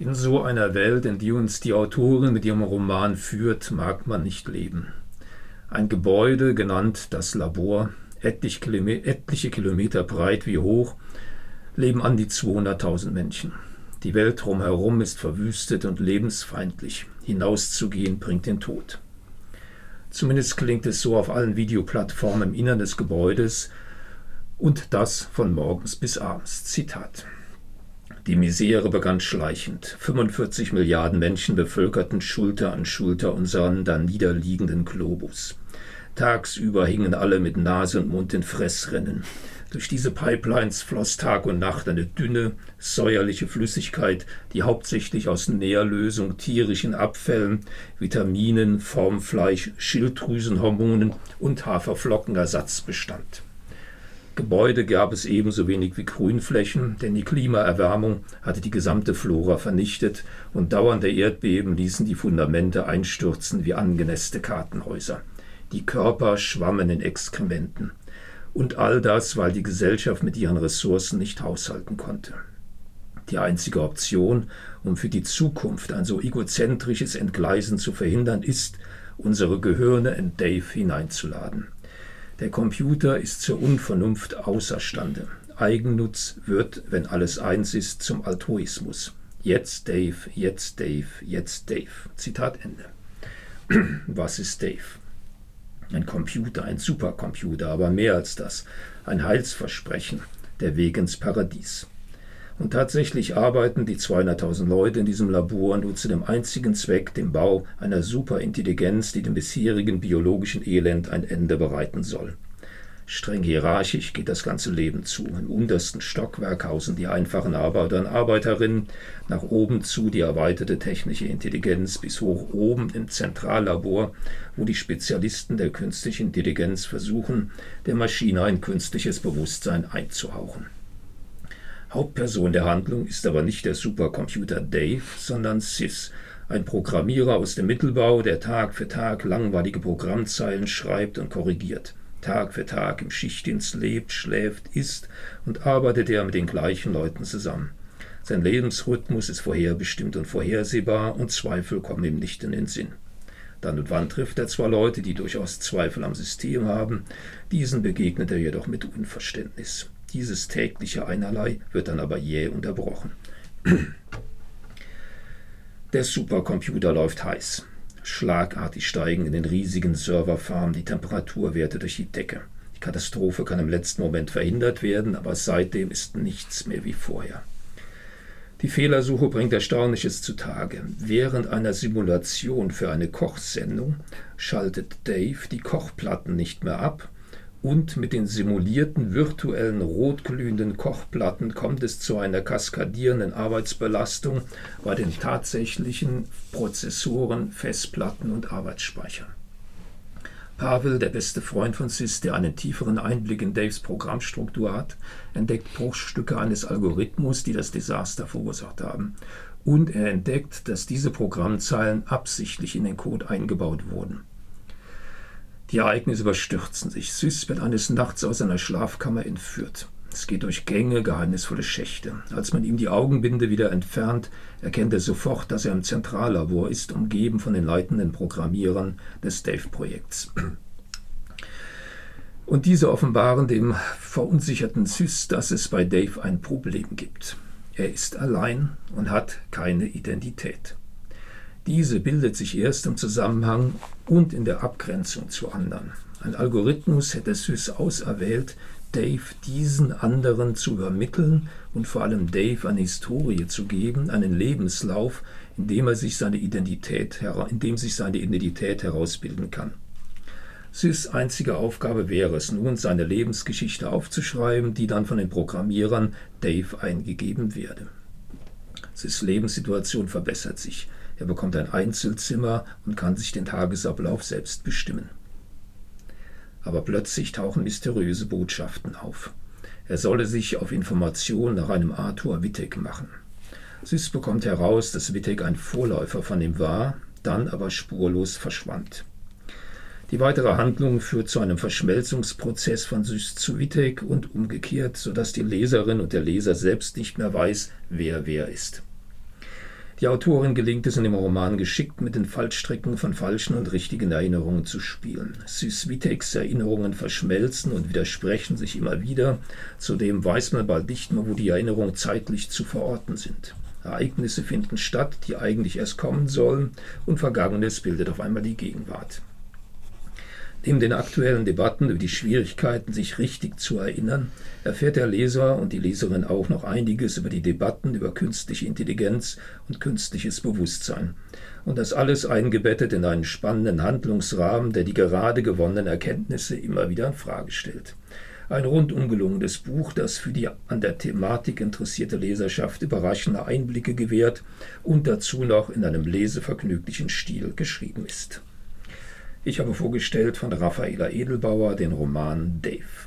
In so einer Welt, in die uns die Autorin mit ihrem Roman führt, mag man nicht leben. Ein Gebäude, genannt das Labor, etliche Kilometer breit wie hoch, leben an die 200.000 Menschen. Die Welt drumherum ist verwüstet und lebensfeindlich. Hinauszugehen bringt den Tod. Zumindest klingt es so auf allen Videoplattformen im Innern des Gebäudes und das von morgens bis abends. Zitat. Die Misere begann schleichend. 45 Milliarden Menschen bevölkerten Schulter an Schulter unseren da niederliegenden Globus. Tagsüber hingen alle mit Nase und Mund in Fressrennen. Durch diese Pipelines floss Tag und Nacht eine dünne, säuerliche Flüssigkeit, die hauptsächlich aus Nährlösung, tierischen Abfällen, Vitaminen, Formfleisch, Schilddrüsenhormonen und Haferflockenersatz bestand. Gebäude gab es ebenso wenig wie Grünflächen, denn die Klimaerwärmung hatte die gesamte Flora vernichtet und dauernde Erdbeben ließen die Fundamente einstürzen wie angenäste Kartenhäuser. Die Körper schwammen in Exkrementen. Und all das, weil die Gesellschaft mit ihren Ressourcen nicht haushalten konnte. Die einzige Option, um für die Zukunft ein so egozentrisches Entgleisen zu verhindern, ist, unsere Gehirne in Dave hineinzuladen. Der Computer ist zur Unvernunft außerstande. Eigennutz wird, wenn alles eins ist, zum Altruismus. Jetzt Dave, jetzt Dave, jetzt Dave. Zitat Ende. Was ist Dave? Ein Computer, ein Supercomputer, aber mehr als das. Ein Heilsversprechen, der Weg ins Paradies. Und tatsächlich arbeiten die 200.000 Leute in diesem Labor nur zu dem einzigen Zweck, dem Bau einer Superintelligenz, die dem bisherigen biologischen Elend ein Ende bereiten soll. Streng hierarchisch geht das ganze Leben zu. Im untersten Stockwerk hausen die einfachen Arbeiter und Arbeiterinnen, nach oben zu die erweiterte technische Intelligenz, bis hoch oben im Zentrallabor, wo die Spezialisten der künstlichen Intelligenz versuchen, der Maschine ein künstliches Bewusstsein einzuhauchen. Hauptperson der Handlung ist aber nicht der Supercomputer Dave, sondern Sis, ein Programmierer aus dem Mittelbau, der Tag für Tag langweilige Programmzeilen schreibt und korrigiert. Tag für Tag im Schichtdienst lebt, schläft, isst und arbeitet er mit den gleichen Leuten zusammen. Sein Lebensrhythmus ist vorherbestimmt und vorhersehbar und Zweifel kommen ihm nicht in den Sinn. Dann und wann trifft er zwar Leute, die durchaus Zweifel am System haben, diesen begegnet er jedoch mit Unverständnis. Dieses tägliche Einerlei wird dann aber jäh unterbrochen. Der Supercomputer läuft heiß. Schlagartig steigen in den riesigen Serverfarmen die Temperaturwerte durch die Decke. Die Katastrophe kann im letzten Moment verhindert werden, aber seitdem ist nichts mehr wie vorher. Die Fehlersuche bringt Erstaunliches zutage. Während einer Simulation für eine Kochsendung schaltet Dave die Kochplatten nicht mehr ab und mit den simulierten virtuellen rotglühenden Kochplatten kommt es zu einer kaskadierenden Arbeitsbelastung bei den tatsächlichen Prozessoren, Festplatten und Arbeitsspeichern. Pavel, der beste Freund von Sis, der einen tieferen Einblick in Daves Programmstruktur hat, entdeckt Bruchstücke eines Algorithmus, die das Desaster verursacht haben. Und er entdeckt, dass diese Programmzeilen absichtlich in den Code eingebaut wurden. Die Ereignisse überstürzen sich. Sys wird eines Nachts aus seiner Schlafkammer entführt. Es geht durch Gänge, geheimnisvolle Schächte. Als man ihm die Augenbinde wieder entfernt, erkennt er sofort, dass er im Zentrallabor ist, umgeben von den leitenden Programmierern des Dave-Projekts. Und diese offenbaren dem verunsicherten Sys, dass es bei Dave ein Problem gibt. Er ist allein und hat keine Identität. Diese bildet sich erst im Zusammenhang und in der Abgrenzung zu anderen. Ein Algorithmus hätte Sys auserwählt, Dave diesen anderen zu übermitteln und vor allem Dave eine Historie zu geben, einen Lebenslauf, in dem er sich seine Identität, in dem sich seine Identität herausbilden kann. Sys einzige Aufgabe wäre es nun, seine Lebensgeschichte aufzuschreiben, die dann von den Programmierern Dave eingegeben werde. Sys Lebenssituation verbessert sich. Er bekommt ein Einzelzimmer und kann sich den Tagesablauf selbst bestimmen. Aber plötzlich tauchen mysteriöse Botschaften auf. Er solle sich auf Informationen nach einem Arthur Wittek machen. Süß bekommt heraus, dass Wittek ein Vorläufer von ihm war, dann aber spurlos verschwand. Die weitere Handlung führt zu einem Verschmelzungsprozess von Süß zu Wittek und umgekehrt, sodass die Leserin und der Leser selbst nicht mehr weiß, wer wer ist. Die Autorin gelingt es in dem Roman geschickt, mit den Fallstricken von falschen und richtigen Erinnerungen zu spielen. Syswiteks Erinnerungen verschmelzen und widersprechen sich immer wieder. Zudem weiß man bald nicht mehr, wo die Erinnerungen zeitlich zu verorten sind. Ereignisse finden statt, die eigentlich erst kommen sollen, und Vergangenes bildet auf einmal die Gegenwart. Neben den aktuellen Debatten über die Schwierigkeiten, sich richtig zu erinnern, erfährt der Leser und die Leserin auch noch einiges über die Debatten über künstliche Intelligenz und künstliches Bewusstsein. Und das alles eingebettet in einen spannenden Handlungsrahmen, der die gerade gewonnenen Erkenntnisse immer wieder in Frage stellt. Ein rundum gelungenes Buch, das für die an der Thematik interessierte Leserschaft überraschende Einblicke gewährt und dazu noch in einem lesevergnüglichen Stil geschrieben ist. Ich habe vorgestellt von Raffaela Edelbauer den Roman Dave.